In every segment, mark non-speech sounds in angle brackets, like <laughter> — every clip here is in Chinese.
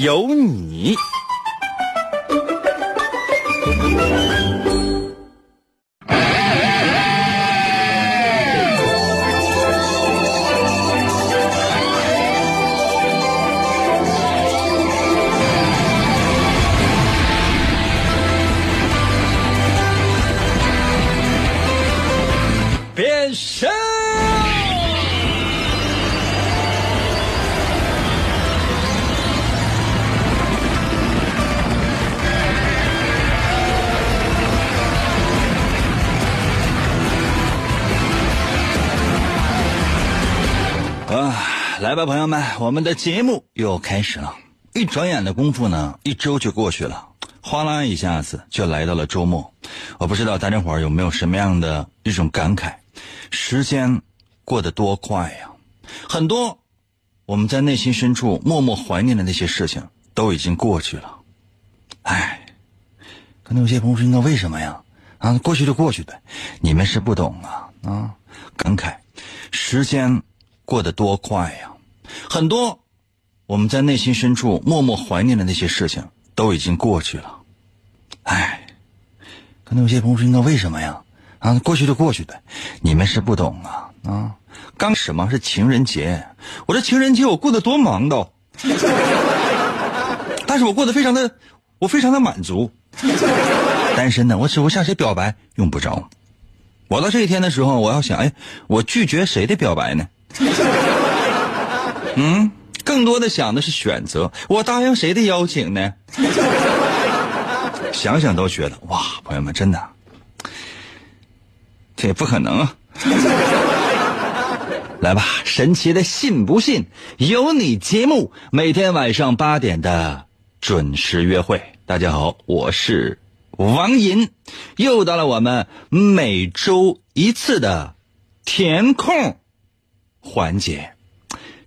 有你。友们，我们的节目又开始了。一转眼的功夫呢，一周就过去了，哗啦一下子就来到了周末。我不知道大家伙儿有没有什么样的一种感慨：时间过得多快呀！很多我们在内心深处默默怀念的那些事情都已经过去了。唉，可能有些朋友说：“那为什么呀？”啊，过去就过去呗，你们是不懂啊啊！感慨，时间。过得多快呀！很多我们在内心深处默默怀念的那些事情都已经过去了。唉，可能有些朋友说：“那为什么呀？”啊，过去就过去呗，你们是不懂啊啊！刚什么是情人节？我这情人节我过得多忙都，<laughs> 但是我过得非常的，我非常的满足。单身呢，我只会向谁表白？用不着。我到这一天的时候，我要想：哎，我拒绝谁的表白呢？嗯，更多的想的是选择，我答应谁的邀请呢？<laughs> 想想都觉得哇，朋友们，真的，这也不可能啊！<laughs> 来吧，神奇的信不信由你节目，每天晚上八点的准时约会。大家好，我是王银，又到了我们每周一次的填空。环节，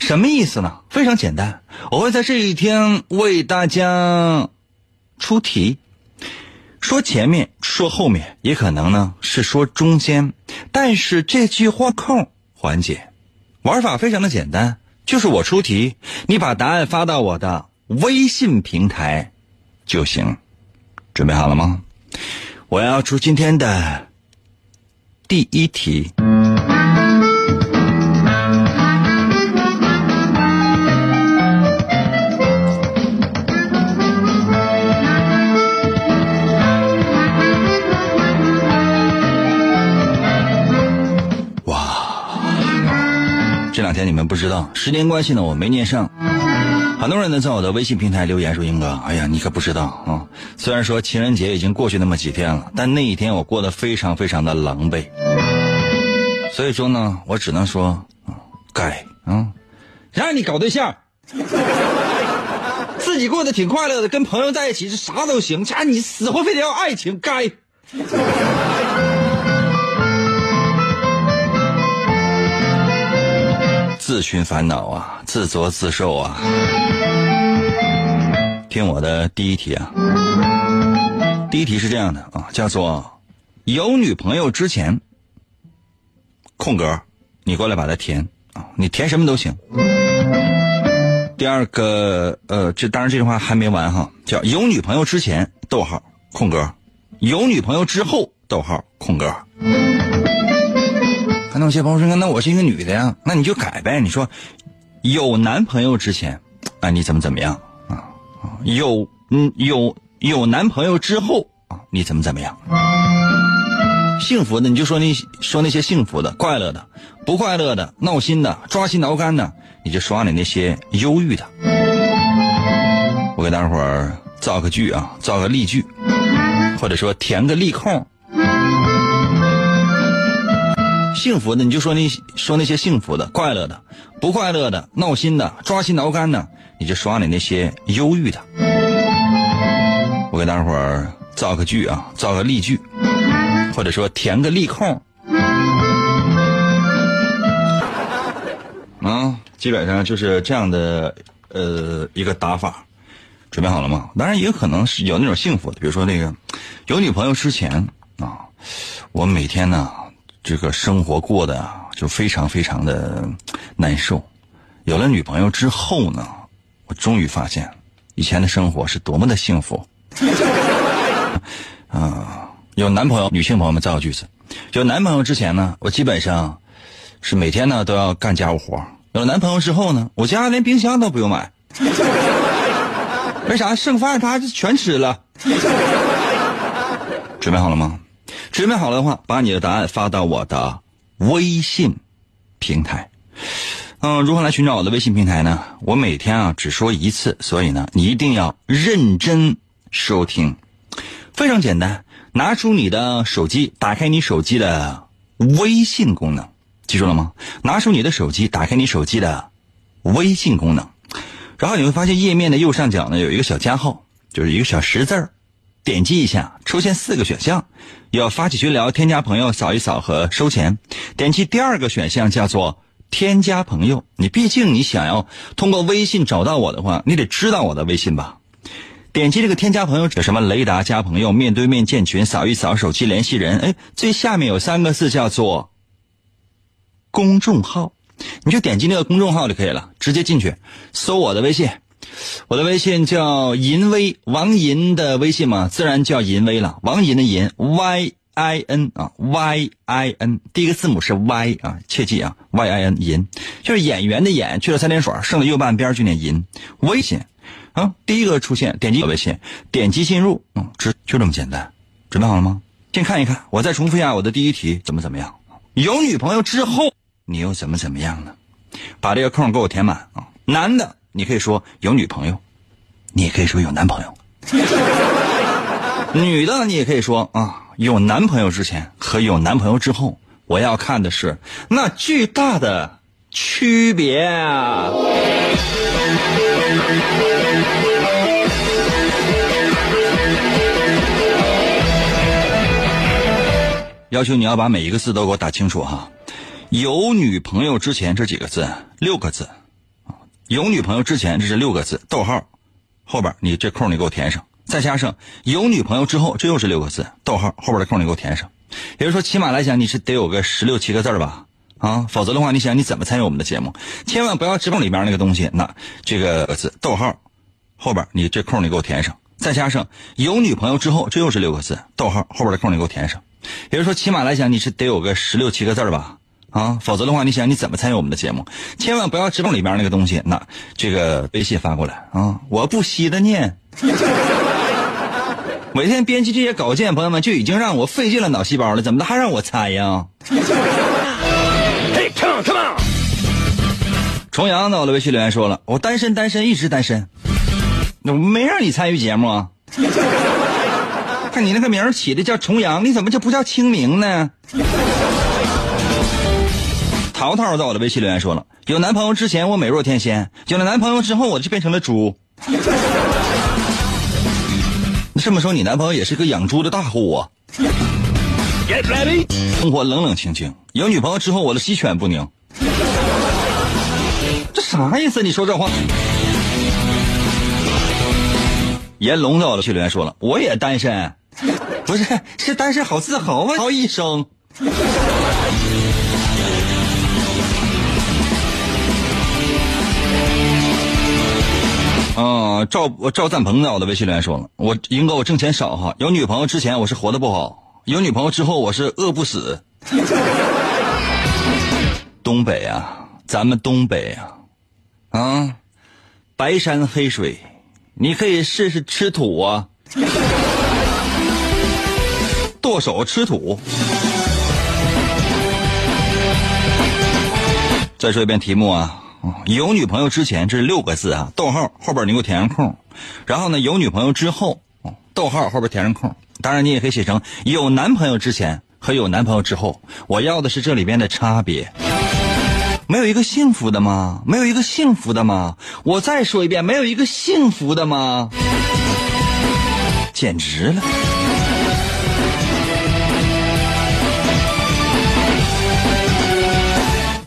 什么意思呢？非常简单，我会在这一天为大家出题，说前面，说后面，也可能呢是说中间。但是这句话空环节，玩法非常的简单，就是我出题，你把答案发到我的微信平台就行。准备好了吗？我要出今天的第一题。这两天你们不知道，时间关系呢，我没念上。很多人呢在我的微信平台留言说：“英哥，哎呀，你可不知道啊！虽然说情人节已经过去那么几天了，但那一天我过得非常非常的狼狈。所以说呢，我只能说，该啊，让你搞对象，<laughs> 自己过得挺快乐的，跟朋友在一起是啥都行，家你死活非得要爱情，该。”自寻烦恼啊，自作自受啊！听我的第一题啊，第一题是这样的啊，叫做有女朋友之前，空格，你过来把它填啊，你填什么都行。第二个呃，这当然这句话还没完哈，叫有女朋友之前，逗号，空格，有女朋友之后，逗号，空格。那些朋友说：“那我是一个女的呀，那你就改呗。你说，有男朋友之前，啊，你怎么怎么样啊？有嗯有有男朋友之后啊，你怎么怎么样？幸福的你就说那说那些幸福的、快乐的；不快乐的、闹心的、抓心挠肝的，你就刷你那些忧郁的。我给大伙儿造个句啊，造个例句，或者说填个例空。”幸福的你就说那说那些幸福的、快乐的；不快乐的、闹心的、抓心挠肝的，你就刷你那些忧郁的。我给大伙儿造个句啊，造个例句，或者说填个例空。啊，基本上就是这样的呃一个打法，准备好了吗？当然也可能是有那种幸福的，比如说那个有女朋友之前啊，我每天呢这个生活过得就非常非常的难受。有了女朋友之后呢，我终于发现以前的生活是多么的幸福。<laughs> 啊，有男朋友，女性朋友们造个句子。有男朋友之前呢，我基本上。是每天呢都要干家务活有了男朋友之后呢，我家连冰箱都不用买。<laughs> 为啥？剩饭他全吃了。准备好了吗？准备好了的话，把你的答案发到我的微信平台。嗯，如何来寻找我的微信平台呢？我每天啊只说一次，所以呢你一定要认真收听。非常简单，拿出你的手机，打开你手机的微信功能。记住了吗？拿出你的手机，打开你手机的微信功能，然后你会发现页面的右上角呢有一个小加号，就是一个小十字儿，点击一下，出现四个选项，要发起群聊、添加朋友、扫一扫和收钱。点击第二个选项叫做添加朋友。你毕竟你想要通过微信找到我的话，你得知道我的微信吧？点击这个添加朋友，有什么雷达加朋友、面对面建群、扫一扫手机联系人。哎，最下面有三个字叫做。公众号，你就点击那个公众号就可以了，直接进去搜我的微信，我的微信叫银威，王银的微信嘛，自然叫银威了。王银的银，Y I N 啊，Y I N，第一个字母是 Y 啊，切记啊，Y I N 银，就是演员的演，去了三点水，剩了右半边就念银。微信啊，第一个出现，点击微信，点击进入，嗯，就就这么简单。准备好了吗？先看一看，我再重复一下我的第一题，怎么怎么样？有女朋友之后。你又怎么怎么样呢？把这个空给我填满啊！男的，你可以说有女朋友，你也可以说有男朋友；<laughs> 女的，你也可以说啊，有男朋友之前和有男朋友之后，我要看的是那巨大的区别啊。要求你要把每一个字都给我打清楚哈。有女朋友之前这几个字，六个字，有女朋友之前这是六个字，逗号，后边你这空你给我填上，再加上有女朋友之后，这又是六个字，逗号，后边的空你给我填上。也就是说，起码来讲你是得有个十六七个字吧，啊，否则的话，你想你怎么参与我们的节目？千万不要直碰里边那个东西，那这个字，逗号，后边你这空你给我填上，再加上有女朋友之后，这又是六个字，逗号，后边的空你给我填上。也就是说，起码来讲你是得有个十六七个字吧。啊，否则的话，你想你怎么参与我们的节目？千万不要直碰里边那个东西。那这个微信发过来啊，我不稀的念。<laughs> 每天编辑这些稿件，朋友们就已经让我费尽了脑细胞了，怎么的还让我猜呀？嘿，come on，come on。重阳呢，我的微信留言说了，我单身，单身，一直单身。我没让你参与节目啊？<laughs> 看你那个名起的叫重阳，你怎么就不叫清明呢？淘淘在我的微信留言说了：“有男朋友之前我美若天仙，有了男朋友之后我就变成了猪。<laughs> 这么说你男朋友也是个养猪的大户啊？生活冷冷清清，有女朋友之后我的鸡犬不宁。<laughs> 这啥意思？你说这话？”严龙在我的微信留言说了：“我也单身，<laughs> 不是是单身好自豪啊，好一生。”啊，赵赵赞鹏在我的微信里面说了，我英哥我挣钱少哈，有女朋友之前我是活的不好，有女朋友之后我是饿不死。<laughs> 东北啊，咱们东北啊，啊，白山黑水，你可以试试吃土啊，<laughs> 剁手吃土。再说一遍题目啊。有女朋友之前这六个字啊，逗号后边你给我填上空，然后呢有女朋友之后，逗号后边填上空。当然你也可以写成有男朋友之前和有男朋友之后。我要的是这里边的差别。没有一个幸福的吗？没有一个幸福的吗？我再说一遍，没有一个幸福的吗？简直了。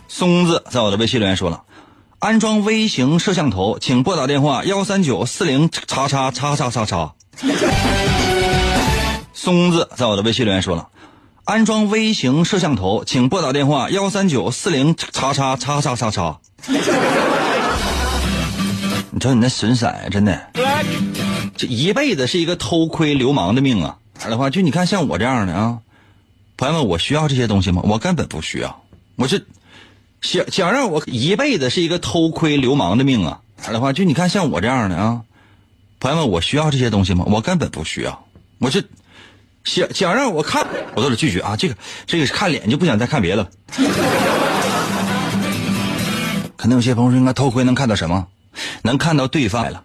松子在我的微信留言说了：“安装微型摄像头，请拨打电话幺三九四零叉叉叉叉叉叉。”松子在我的微信留言说了：“安装微型摄像头，请拨打电话幺三九四零叉叉叉叉叉叉。<laughs> ”你瞅你那损色，真的，这一辈子是一个偷窥流氓的命啊！来的话，就你看像我这样的啊，朋友们，我需要这些东西吗？我根本不需要，我这。想想让我一辈子是一个偷窥流氓的命啊！这样的话，就你看像我这样的啊，朋友们，我需要这些东西吗？我根本不需要。我这想想让我看，我都得拒绝啊！这个这个看脸就不想再看别的了。<laughs> 可能有些朋友说，应该偷窥能看到什么？能看到对方来了。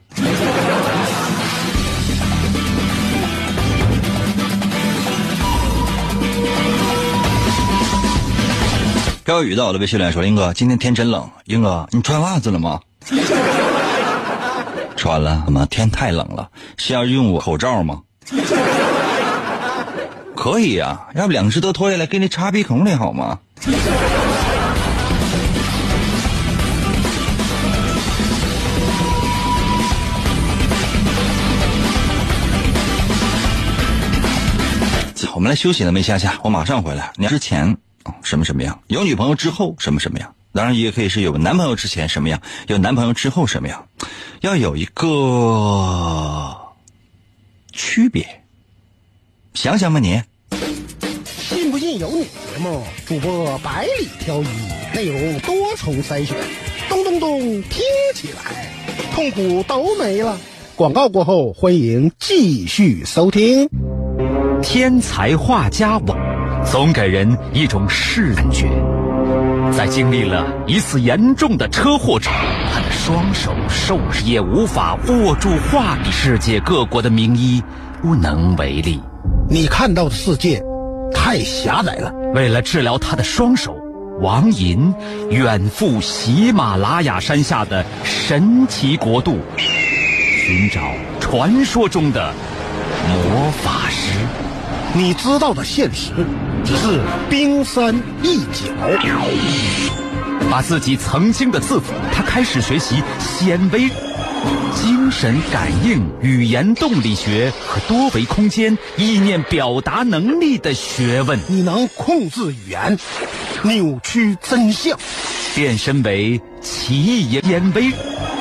飘雨到了，微信留言说：“英哥，今天天真冷，英哥，你穿袜子了吗？穿了，怎么天太冷了？是要用我口罩吗？可以呀，要不两只都脱下来给你插鼻孔里好吗？”我们来休息了没，夏夏，我马上回来。你之前。什么什么样？有女朋友之后什么什么样？当然也可以是有男朋友之前什么样，有男朋友之后什么样？要有一个区别。想想吧，你信不信由你节目主播百里挑一，内容多重筛选，咚咚咚，听起来痛苦都没了。广告过后，欢迎继续收听。天才画家网。总给人一种视感觉，在经历了一次严重的车祸之后，他的双手受伤，也无法握住画笔。世界各国的名医无能为力。你看到的世界太狭窄了。为了治疗他的双手，王寅远赴喜马拉雅山下的神奇国度，寻找传说中的魔法师。你知道的现实。只是冰山一角。把自己曾经的自负，他开始学习显微、精神感应、语言动力学和多维空间意念表达能力的学问。你能控制语言，扭曲真相，变身为奇异眼微。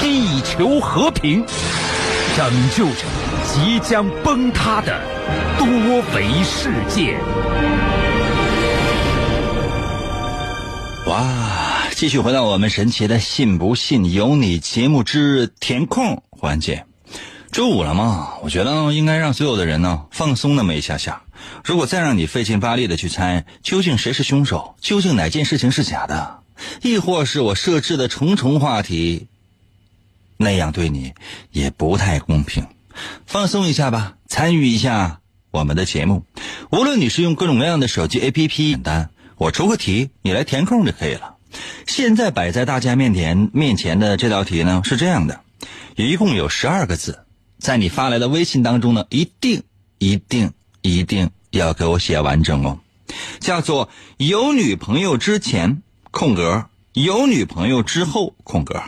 地球和平，拯救着即将崩塌的多维世界。哇！继续回到我们神奇的“信不信由你”节目之填空环节。周五了嘛？我觉得应该让所有的人呢放松那么一下下。如果再让你费劲巴力的去猜究竟谁是凶手，究竟哪件事情是假的，亦或是我设置的重重话题。那样对你也不太公平，放松一下吧，参与一下我们的节目。无论你是用各种各样的手机 APP，简单，我出个题，你来填空就可以了。现在摆在大家面前面前的这道题呢是这样的，一共有十二个字，在你发来的微信当中呢，一定一定一定要给我写完整哦，叫做有女朋友之前空格，有女朋友之后空格。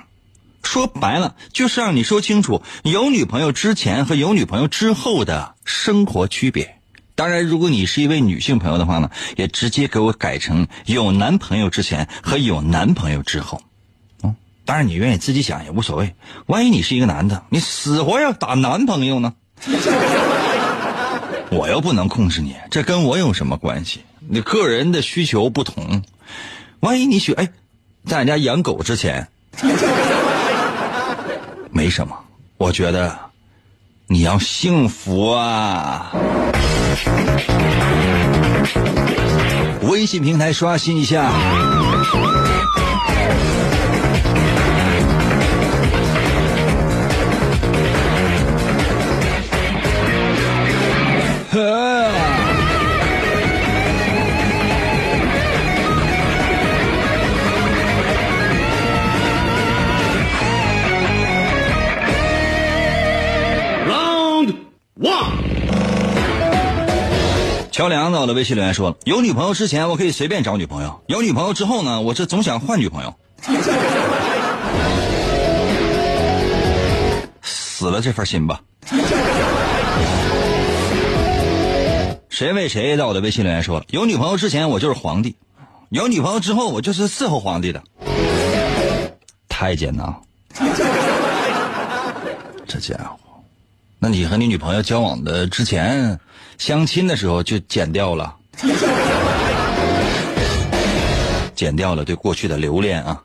说白了，就是让你说清楚有女朋友之前和有女朋友之后的生活区别。当然，如果你是一位女性朋友的话呢，也直接给我改成有男朋友之前和有男朋友之后。嗯，当然你愿意自己想也无所谓。万一你是一个男的，你死活要打男朋友呢？<laughs> 我又不能控制你，这跟我有什么关系？你个人的需求不同。万一你选哎，在俺家养狗之前。没什么，我觉得你要幸福啊！微信平台刷新一下。乔梁在我的微信留言说了：有女朋友之前，我可以随便找女朋友；有女朋友之后呢，我这总想换女朋友。死了这份心吧。谁为谁在我的微信留言说了：有女朋友之前我就是皇帝，有女朋友之后我就是伺候皇帝的。太监呐，这家伙，那你和你女朋友交往的之前，相亲的时候就剪掉了，剪掉了对过去的留恋啊。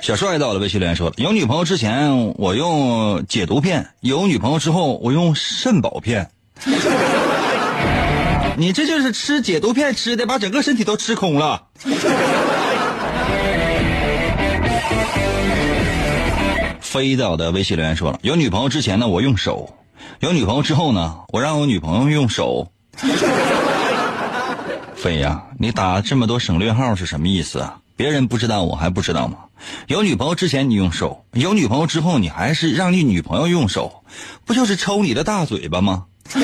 小帅到了，微信留言说了：有女朋友之前我用解毒片，有女朋友之后我用肾宝片。你这就是吃解毒片吃的，把整个身体都吃空了。飞到的微信留言说了：有女朋友之前呢，我用手；有女朋友之后呢，我让我女朋友用手。<laughs> 飞呀，你打这么多省略号是什么意思啊？别人不知道，我还不知道吗？有女朋友之前你用手，有女朋友之后你还是让你女朋友用手，不就是抽你的大嘴巴吗？<laughs>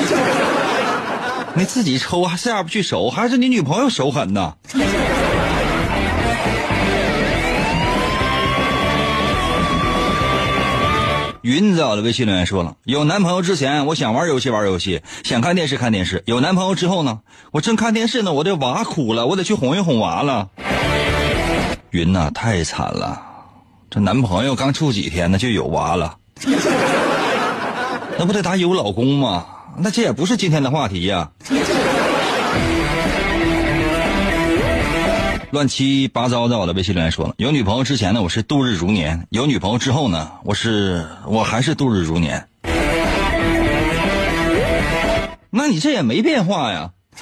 你自己抽还下不去手，还是你女朋友手狠呢？云在我的微信留言说了：有男朋友之前，我想玩游戏玩游戏，想看电视看电视；有男朋友之后呢，我正看电视呢，我的娃哭了，我得去哄一哄娃了。云呐、太惨了，这男朋友刚处几天呢就有娃了，那不得打有老公吗？那这也不是今天的话题呀、乱七八糟在我的微信留言说了，有女朋友之前呢，我是度日如年；有女朋友之后呢，我是我还是度日如年。那你这也没变化呀。<laughs>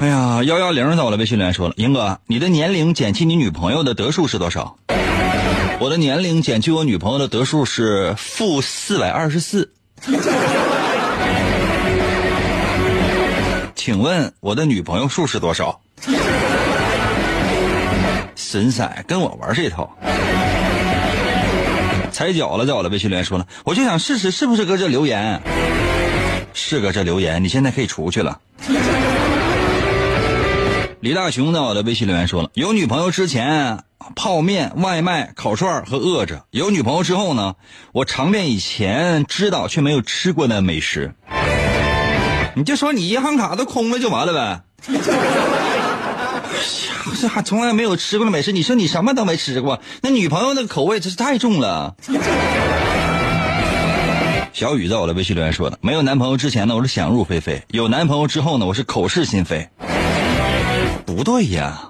哎呀，幺幺零在我的微信留言说了，英哥，你的年龄减去你女朋友的得数是多少？我的年龄减去我女朋友的得数是负四百二十四。请问我的女朋友数是多少？神塞，跟我玩这套。踩脚了，在我的微信留言说了，我就想试试是不是搁这留言，是搁这留言，你现在可以出去了。李大雄在我的微信留言说了，有女朋友之前，泡面、外卖、烤串和饿着；有女朋友之后呢，我尝遍以前知道却没有吃过的美食。你就说你银行卡都空了就完了呗。这 <laughs> 还从来没有吃过的美食，你说你什么都没吃过，那女朋友那个口味真是太重了。小雨在我的微信留言说的，没有男朋友之前呢，我是想入非非；有男朋友之后呢，我是口是心非。不对呀，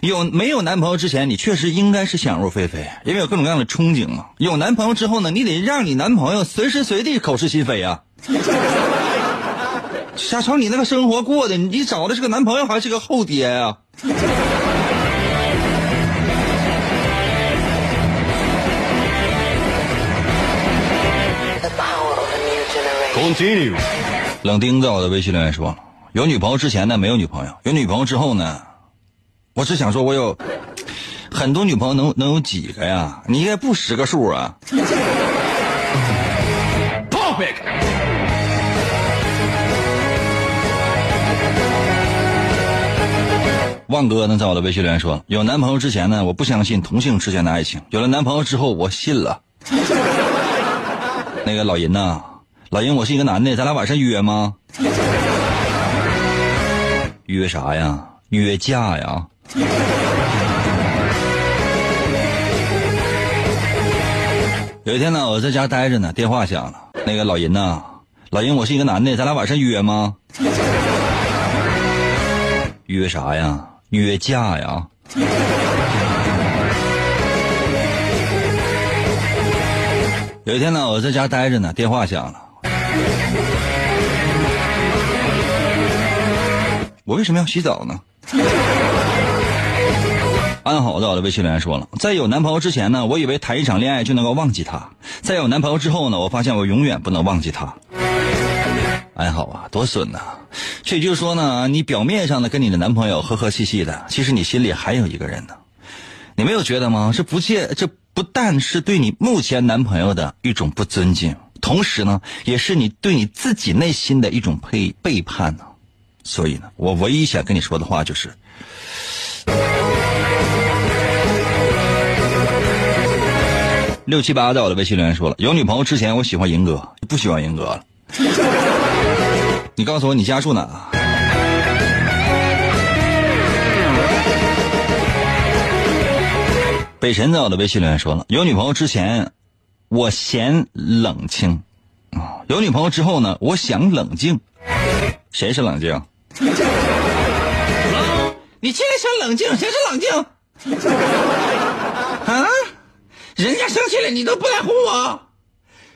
有没有男朋友之前，你确实应该是想入非非，因为有各种各样的憧憬嘛。有男朋友之后呢，你得让你男朋友随时随地口是心非呀。瞎瞅你那个生活过的，你找的是个男朋友还是个后爹呀、The power of a new generation. Continue. 冷丁在我的微信留言说，有女朋友之前呢没有女朋友，有女朋友之后呢，我只想说我有很多女朋友能能有几个呀？你应该不识个数啊。Topic. 万哥呢，在我的微信留言说，有男朋友之前呢，我不相信同性之间的爱情；有了男朋友之后，我信了。<laughs> 那个老银呐，老银，我是一个男的，咱俩晚上约吗？约啥呀？约架呀？有一天呢，我在家待着呢，电话响了。那个老银呐，老银，我是一个男的，咱俩晚上约吗？约啥呀？约架呀。有一天呢，我在家待着呢，电话响了。我为什么要洗澡呢？安好的，我的微信留言说了，在有男朋友之前呢，我以为谈一场恋爱就能够忘记他；在有男朋友之后呢，我发现我永远不能忘记他。安好啊，多损呐！这也就是说呢，你表面上呢跟你的男朋友和和气气的，其实你心里还有一个人呢。你没有觉得吗？这不借这不但是对你目前男朋友的一种不尊敬，同时呢，也是你对你自己内心的一种背背叛呢。所以呢，我唯一想跟你说的话就是。六七八在我的微信留言说了，有女朋友之前我喜欢银哥，不喜欢银哥了。你告诉我你家住哪？北辰在我的微信留言说了，有女朋友之前我嫌冷清，有女朋友之后呢，我想冷静。谁是冷静？<laughs> 你现在想冷静，谁是冷静？啊？人家生气了，你都不来哄我。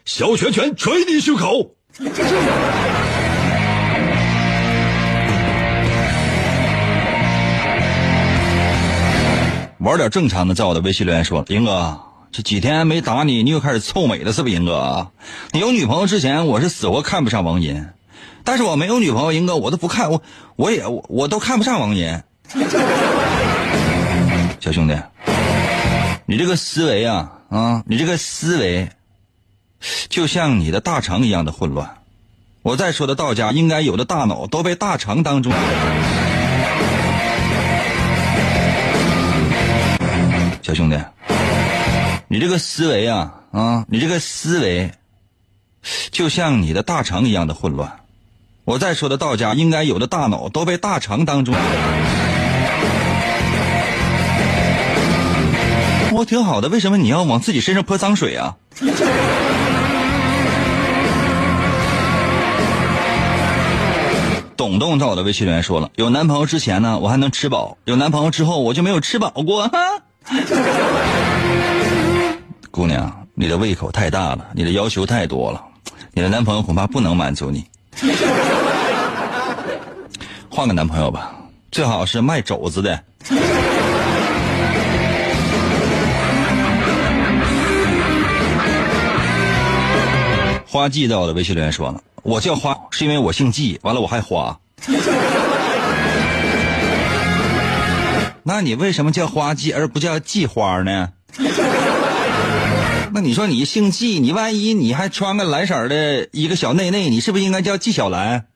小拳拳捶你胸口。玩点正常的，在我的微信留言说，英哥，这几天没打你，你又开始臭美了，是不是，英哥？你有女朋友之前，我是死活看不上王银，但是我没有女朋友，英哥，我都不看，我我也我都看不上王银。<laughs> 小兄弟，你这个思维啊啊，你这个思维，就像你的大肠一样的混乱。我再说的道家应该有的大脑都被大肠当中。小兄弟，你这个思维啊啊，你这个思维，就像你的大肠一样的混乱。我再说的道家应该有的大脑都被大肠当中。我挺好的，为什么你要往自己身上泼脏水啊？董董在我的微信留言说了，有男朋友之前呢，我还能吃饱；有男朋友之后，我就没有吃饱过。哈，<laughs> 姑娘，你的胃口太大了，你的要求太多了，你的男朋友恐怕不能满足你。<laughs> 换个男朋友吧，最好是卖肘子的。花季在我的微信留言说了，我叫花是因为我姓季，完了我还花。那你为什么叫花季而不叫季花呢？<laughs> 那你说你姓季，你万一你还穿个蓝色的一个小内内，你是不是应该叫季小兰？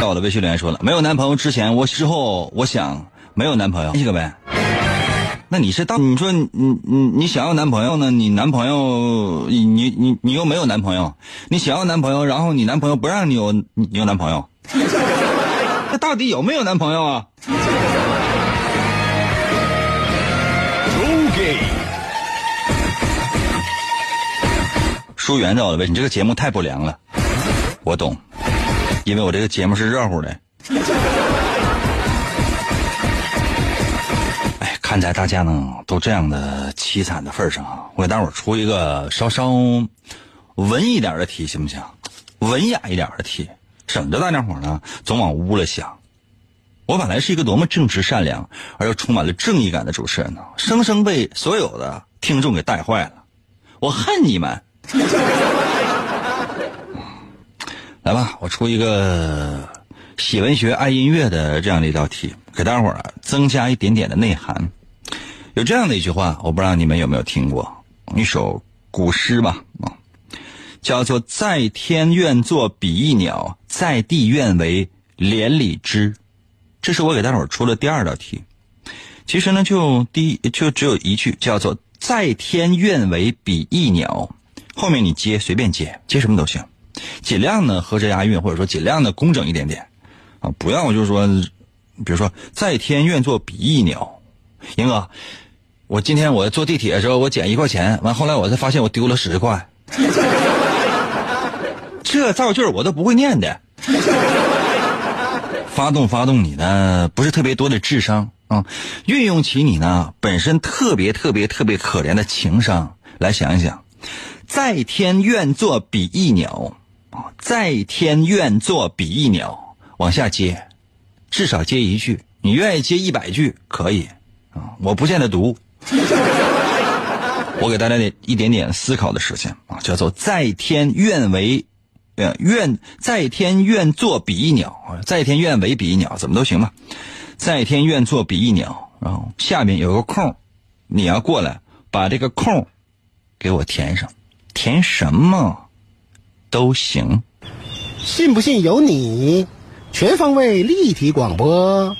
在我的微信留言说了，没有男朋友之前，我之后我想没有男朋友，这个呗。那你是当你说你你你想要男朋友呢？你男朋友你你你你又没有男朋友，你想要男朋友，然后你男朋友不让你有你有男朋友，<laughs> 那到底有没有男朋友啊？疏远在我的微信，你这个节目太不良了，我懂，因为我这个节目是热乎的。看在大家呢都这样的凄惨的份上啊，我给大伙出一个稍稍文艺点的题，行不行？文雅一点的题，省得大家伙呢总往污了想。我本来是一个多么正直善良而又充满了正义感的主持人呢，生生被所有的听众给带坏了。我恨你们！<laughs> 来吧，我出一个喜文学爱音乐的这样的一道题，给大伙儿增加一点点的内涵。有这样的一句话，我不知道你们有没有听过，一首古诗吧，啊，叫做“在天愿作比翼鸟，在地愿为连理枝”。这是我给大伙儿出的第二道题。其实呢，就第一就只有一句，叫做“在天愿为比翼鸟”，后面你接随便接，接什么都行，尽量呢合辙押韵，或者说尽量的工整一点点，啊，不要就是说，比如说“在天愿作比翼鸟”，英哥。我今天我坐地铁的时候，我捡一块钱，完后来我才发现我丢了十块，<laughs> 这造句我都不会念的。发动发动你呢不是特别多的智商啊，运用起你呢本身特别特别特别可怜的情商来想一想，在天愿作比翼鸟啊，在天愿作比翼鸟，往下接，至少接一句，你愿意接一百句可以啊，我不见得读。<laughs> 我给大家点一点点思考的时间啊，叫做在天愿为，呃愿在天愿作比翼鸟啊，在天愿为比翼鸟，怎么都行吧。在天愿作比翼鸟，然后下面有个空，你要过来把这个空给我填上，填什么都行。信不信由你，全方位立体广播，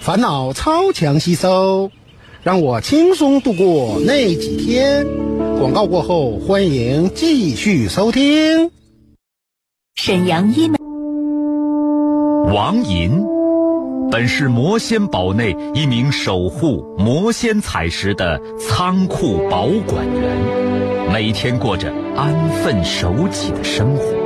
烦恼超强吸收，让我轻松度过那几天。广告过后，欢迎继续收听。沈阳医美。王银，本是魔仙堡内一名守护魔仙彩石的仓库保管员，每天过着安分守己的生活。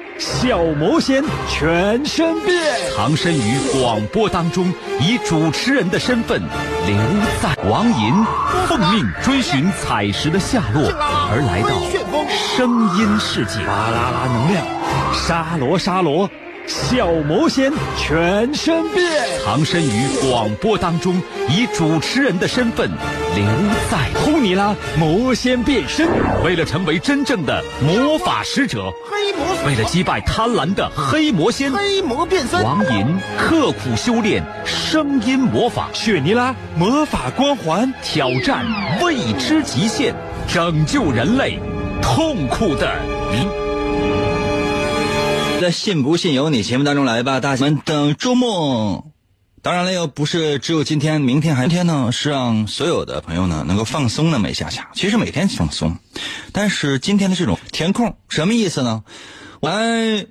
小魔仙全身变。藏身于广播当中，以主持人的身份留在王银奉命追寻彩石的下落，而来到声音世界。巴啦啦能量，沙罗沙罗，小魔仙全身变。藏身于广播当中，以主持人的身份留在。呼尼拉魔仙变身，为了成为真正的魔法使者，黑魔为了击败贪婪的黑魔仙，黑魔变身，王银刻苦修炼声音魔法，雪尼拉魔法光环，挑战未知极限，拯救人类痛苦的你。在信不信由你节目当中来吧，大家们等周末。当然了，又不是只有今天、明天，还天呢，是让所有的朋友呢能够放松那么一下下。其实每天放松，但是今天的这种填空什么意思呢？我来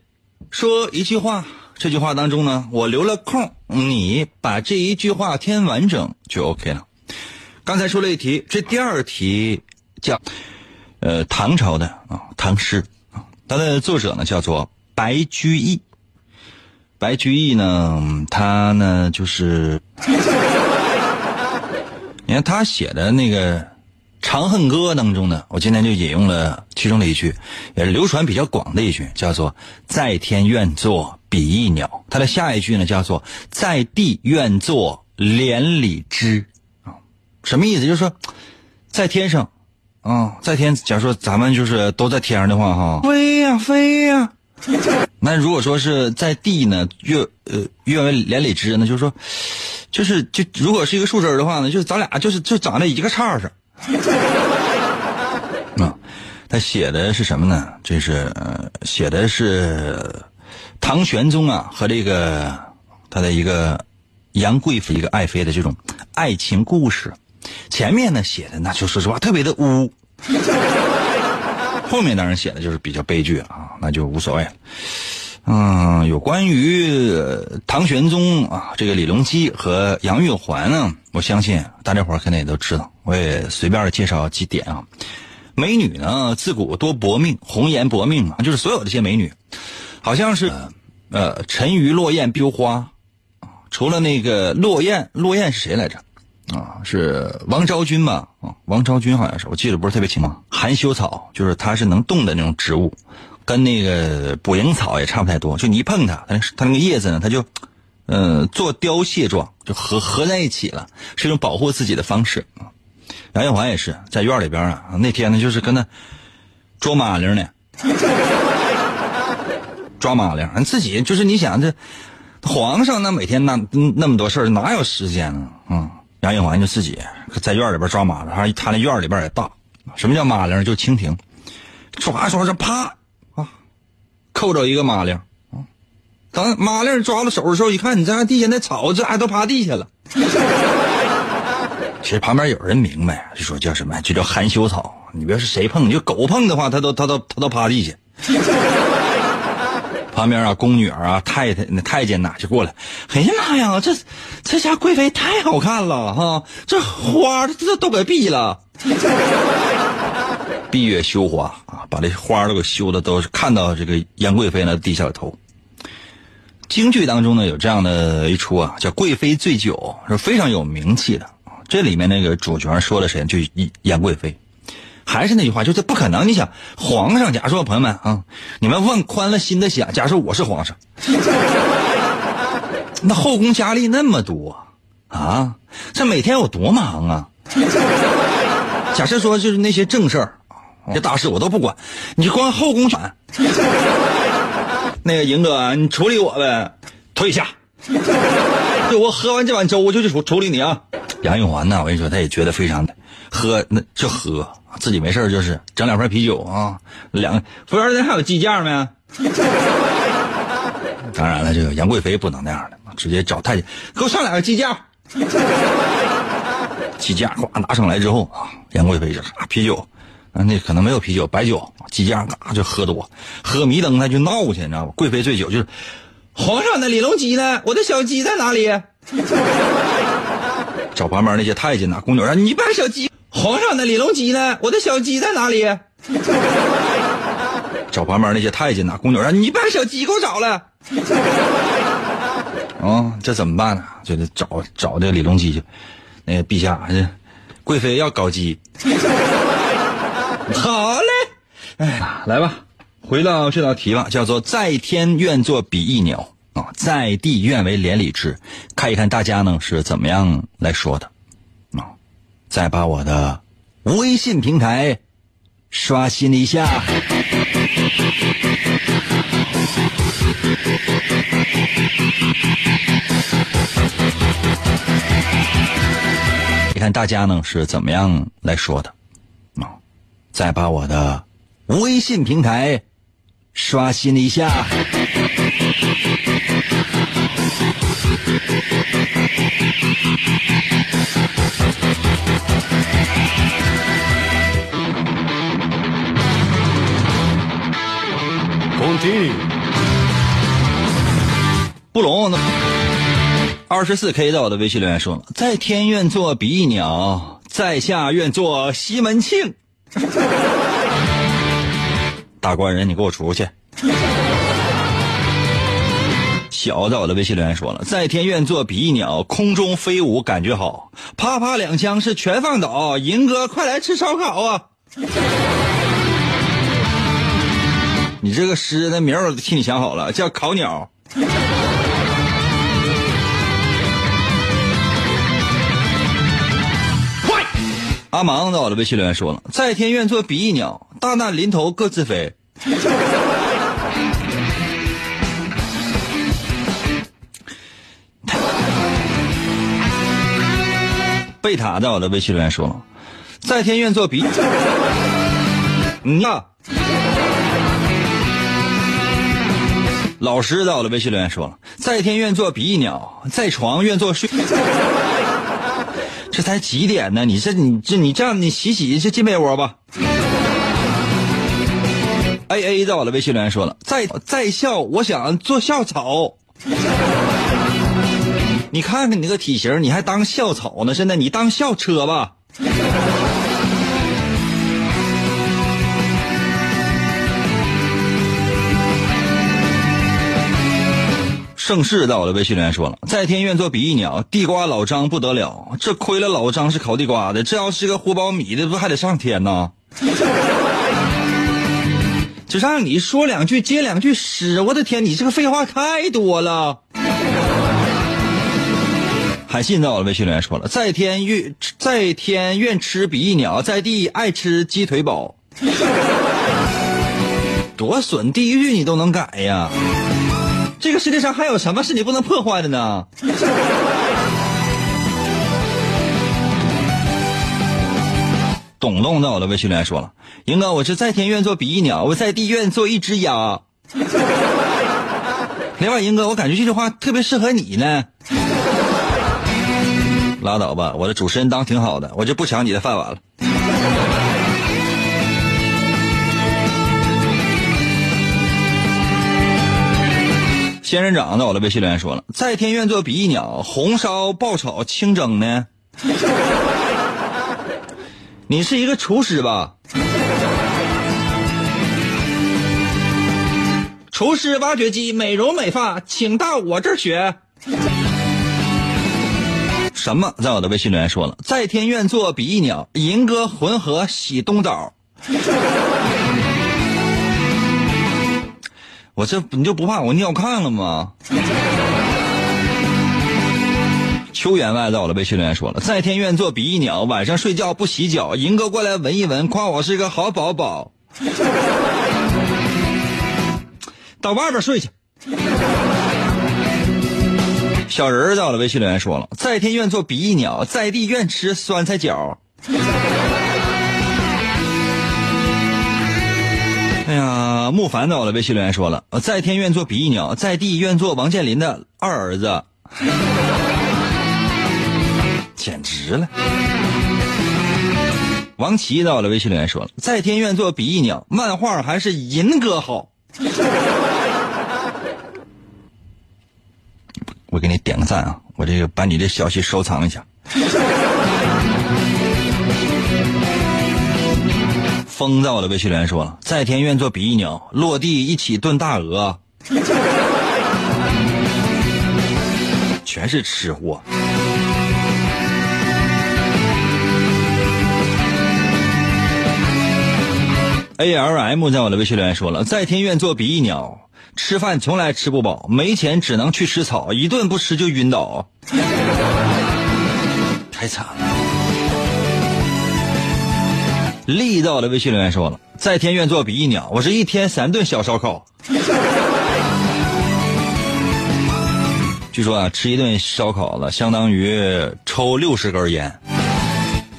说一句话，这句话当中呢，我留了空，你把这一句话填完整就 OK 了。刚才说了一题，这第二题叫呃唐朝的啊唐诗啊，它的作者呢叫做白居易。白居易呢，他呢就是，你看他写的那个《长恨歌》当中呢，我今天就引用了其中的一句，也是流传比较广的一句，叫做“在天愿作比翼鸟”。他的下一句呢，叫做“在地愿作连理枝”。啊，什么意思？就是说，在天上，啊，在天，假如说咱们就是都在天上的话，哈，飞呀飞呀。<laughs> 那如果说是在地呢，月呃月为连理枝呢，就是说，就是就如果是一个树枝的话呢，就是咱俩就是就长在一个叉上。<laughs> 啊，他写的是什么呢？这是写的是唐玄宗啊和这个他的一个杨贵妃一个爱妃的这种爱情故事。前面呢写的那就说实话特别的污。后面当然写的就是比较悲剧了啊，那就无所谓了。嗯，有关于唐玄宗啊，这个李隆基和杨玉环呢，我相信大家伙肯定也都知道。我也随便介绍几点啊。美女呢，自古多薄命，红颜薄命啊，就是所有这些美女，好像是呃沉鱼落雁必有花，除了那个落雁，落雁是谁来着？啊，是王昭君吧？王昭君好像是，我记得不是特别清楚。含羞草就是它是能动的那种植物，跟那个捕蝇草也差不太多。就你一碰它，它它那个叶子呢，它就，呃，做凋谢状，就合合在一起了，是一种保护自己的方式。杨玉环也是在院里边啊，那天呢就是跟他捉马铃呢，抓马铃，<laughs> 自己就是你想这皇上那每天那那么多事，哪有时间呢？啊。杨玉环就自己在院里边抓马铃，他那院里边也大。什么叫马铃？就蜻蜓，抓抓着啪啊，扣着一个马铃啊，等马铃抓了手的时候，一看你这地下那草，这还都趴地下了。<laughs> 其实旁边有人明白，就说叫什么？就叫含羞草。你别说谁碰，你就狗碰的话，它都它都它都趴地下。旁边啊，宫女儿啊，太太那太监哪就过来，哎呀妈呀，这这家贵妃太好看了哈，这花这都给闭了，闭月羞花啊，把这花都给羞的都是看到这个杨贵妃呢低下了头。京剧当中呢有这样的一出啊，叫《贵妃醉酒》，是非常有名气的。这里面那个主角说的谁？就杨贵妃。还是那句话，就是不可能。你想，皇上，假如说朋友们啊，你们往宽了心的想，假如说我是皇上，<laughs> 那后宫佳丽那么多啊，这每天有多忙啊？假设说就是那些正事儿，这大事我都不管，你光后宫全。<laughs> 那个赢哥，你处理我呗，退下。就我喝完这碗粥，我就去处处理你啊。杨玉环呢，我跟你说，他也觉得非常的喝，那就喝。自己没事就是整两瓶啤酒啊，两服务员那还有计价没？<laughs> 当然了，这个杨贵妃不能那样的，直接找太监给我上两个计价。计价呱拿上来之后啊，杨贵妃就啊啤酒，那可能没有啤酒，白酒计价嘎就喝多，喝迷瞪他就闹去，你知道吧？贵妃醉酒就是皇上的李隆基呢，我的小鸡在哪里？<laughs> 找旁边那些太监呐、宫女让你把小鸡。<laughs> 皇上的李隆基呢？我的小鸡在哪里？<laughs> 找旁边那些太监呐、宫女让你把小鸡给我找来。啊，这怎么办呢？就得找找这李隆基去。那个陛下，这贵妃要搞基。好嘞，哎呀，来吧，回到这道题吧，叫做在天愿作比翼鸟啊，在地愿为连理枝。看一看大家呢是怎么样来说的。啊再把我的微信平台刷新一下。你看大家呢是怎么样来说的？啊，再把我的微信平台刷新一下。布隆，二十四 K 在我的微信留言说了，在天愿作比翼鸟，在下愿做西门庆。大官人，你给我出去！<laughs> 小在我的微信留言说了，在天愿作比翼鸟，空中飞舞感觉好，啪啪两枪是全放倒，银哥快来吃烧烤啊！<laughs> 你这个诗的名儿我替你想好了，叫烤鸟。阿芒在我的微信留言说了，在天愿作比翼鸟，大难临头各自飞。<laughs> 贝塔在我的微信留言说了，在天愿作比，嗯呀。老师在我的微信留言说了，在天愿作比翼鸟，在床愿作睡。这才几点呢？你这你这你这样你洗洗就进被窝吧。A A 在我的微信留言说了，在在校我想做校草。你看看你那个体型，你还当校草呢？现在你当校车吧。盛世在我的微信留言说了，在天愿作比翼鸟，地瓜老张不得了，这亏了老张是烤地瓜的，这要是个胡苞米的，不还得上天呢？就让你说两句接两句诗，我的天，你这个废话太多了。海信在我的微信留言说了，在天愿在天愿吃比翼鸟，在地爱吃鸡腿堡。多损，第一句你都能改呀？这个世界上还有什么是你不能破坏的呢？董董在我的微信留言说了：“英哥，我是在天愿做比翼鸟，我在地愿做一只鸭。<laughs> ”另外，银哥，我感觉这句话特别适合你呢。拉倒吧，我的主持人当挺好的，我就不抢你的饭碗了。仙人掌在我的微信留言说了：“在天愿作比翼鸟，红烧、爆炒、清蒸呢。”你是一个厨师吧？厨师挖掘机美容美发，请到我这儿学。什么？在我的微信留言说了：“在天愿作比翼鸟，银哥浑河洗东岛。”我这你就不怕我尿炕了吗？<laughs> 邱员外在我的微信留言说了：“在天愿作比翼鸟，晚上睡觉不洗脚。银哥过来闻一闻，夸我是个好宝宝。到外边睡去。”小人在我的微信留言说了：“在天愿作比翼鸟，在地愿吃酸菜饺。”哎呀，木凡在我的微信留言说了：“在天愿作比翼鸟，在地愿做王健林的二儿子。”简直了！王琦在我的微信留言说了：“在天愿作比翼鸟，漫画还是银哥好。<laughs> ”我给你点个赞啊！我这个把你的消息收藏一下。风在我的微信留言说了：“在天愿作比翼鸟，落地一起炖大鹅。”全是吃货。A L M 在我的微信留言说了：“在天愿作比翼鸟，吃饭从来吃不饱，没钱只能去吃草，一顿不吃就晕倒，太惨了。”力在我的微信留言说了：“在天愿作比翼鸟，我是一天三顿小烧烤。”据说啊，吃一顿烧烤了，相当于抽六十根烟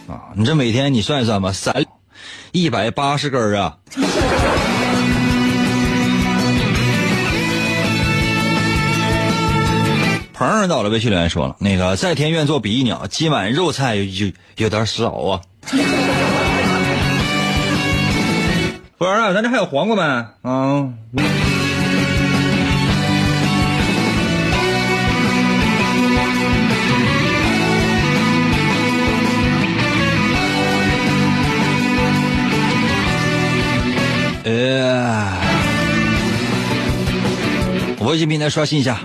啊！你这每天你算一算吧，三。一百八十根啊！鹏儿到了，微信留言说了：“那个在天愿作比翼鸟，今晚肉菜有有点少啊。”服务员啊，咱这还有黄瓜没？啊。呃，微信平台刷新一下。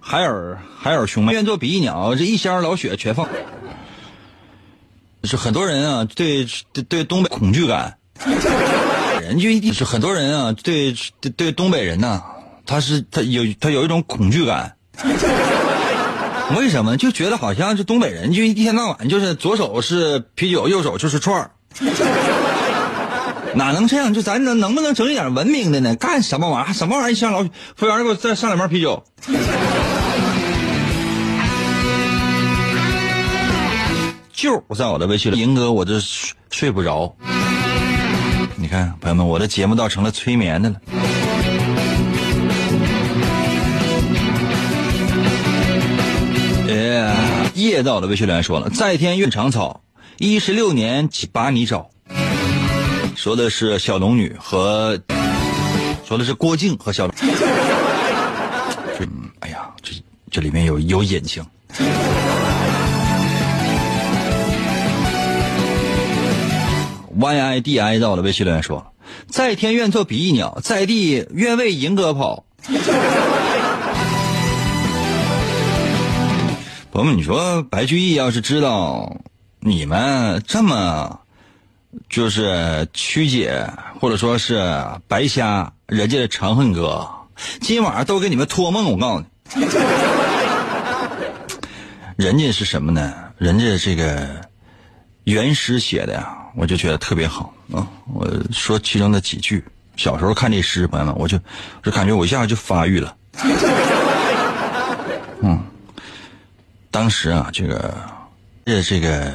海尔，海尔兄妹愿做比翼鸟，这一箱老雪全放。是很多人啊，对对东北恐惧感，<laughs> 人就一定是很多人啊，对对东北人呐，他是他有他有一种恐惧感。<laughs> 为什么？就觉得好像这东北人就一天到晚就是左手是啤酒，右手就是串儿。<laughs> 哪能这样？就咱能能不能整一点文明的呢？干什么玩意儿？什么玩意儿？一箱老服务员给我再上两瓶啤酒。就在我的微信里，银哥，我这睡不着。你看，朋友们，我的节目倒成了催眠的了。哎，叶在我的微信里说了：“在天愿长草，一十六年把你找。”说的是小龙女和，说的是郭靖和小龙。<laughs> 嗯，哎呀，这这里面有有隐情。Y I D I 到了，微信留言说：“在天愿作比翼鸟，在地愿为银哥跑。<laughs> ”朋友们，你说白居易要是知道你们这么。就是曲解，或者说是白瞎人家的《长恨歌》，今晚上都给你们托梦。我告诉你，<laughs> 人家是什么呢？人家这个原诗写的呀，我就觉得特别好啊。我说其中的几句，小时候看这诗，朋友们，我就就感觉我一下就发育了。<laughs> 嗯，当时啊，这个这这个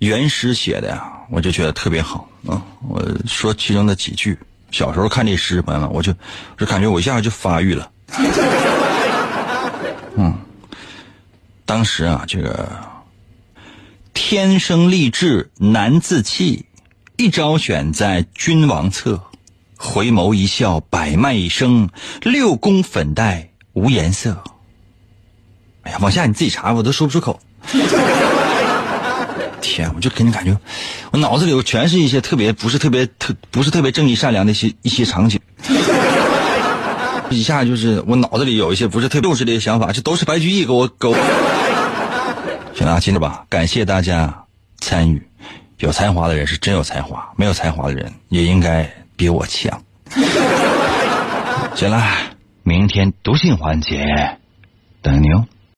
原诗写的呀。我就觉得特别好啊！我说其中的几句小时候看这诗，朋友们，我就就感觉我一下就发育了。<laughs> 嗯，当时啊，这个天生丽质难自弃，一朝选在君王侧，回眸一笑百脉一生，六宫粉黛无颜色。哎呀，往下你自己查，我都说不出口。<laughs> 天，我就给你感觉，我脑子里全是一些特别不是特别特不是特别正义善良的一些一些场景。<laughs> 一下就是我脑子里有一些不是特别幼稚的想法，这都是白居易给我勾。行啊，听着吧，感谢大家参与。有才华的人是真有才华，没有才华的人也应该比我强。<laughs> 行了，明天读信环节等你哦。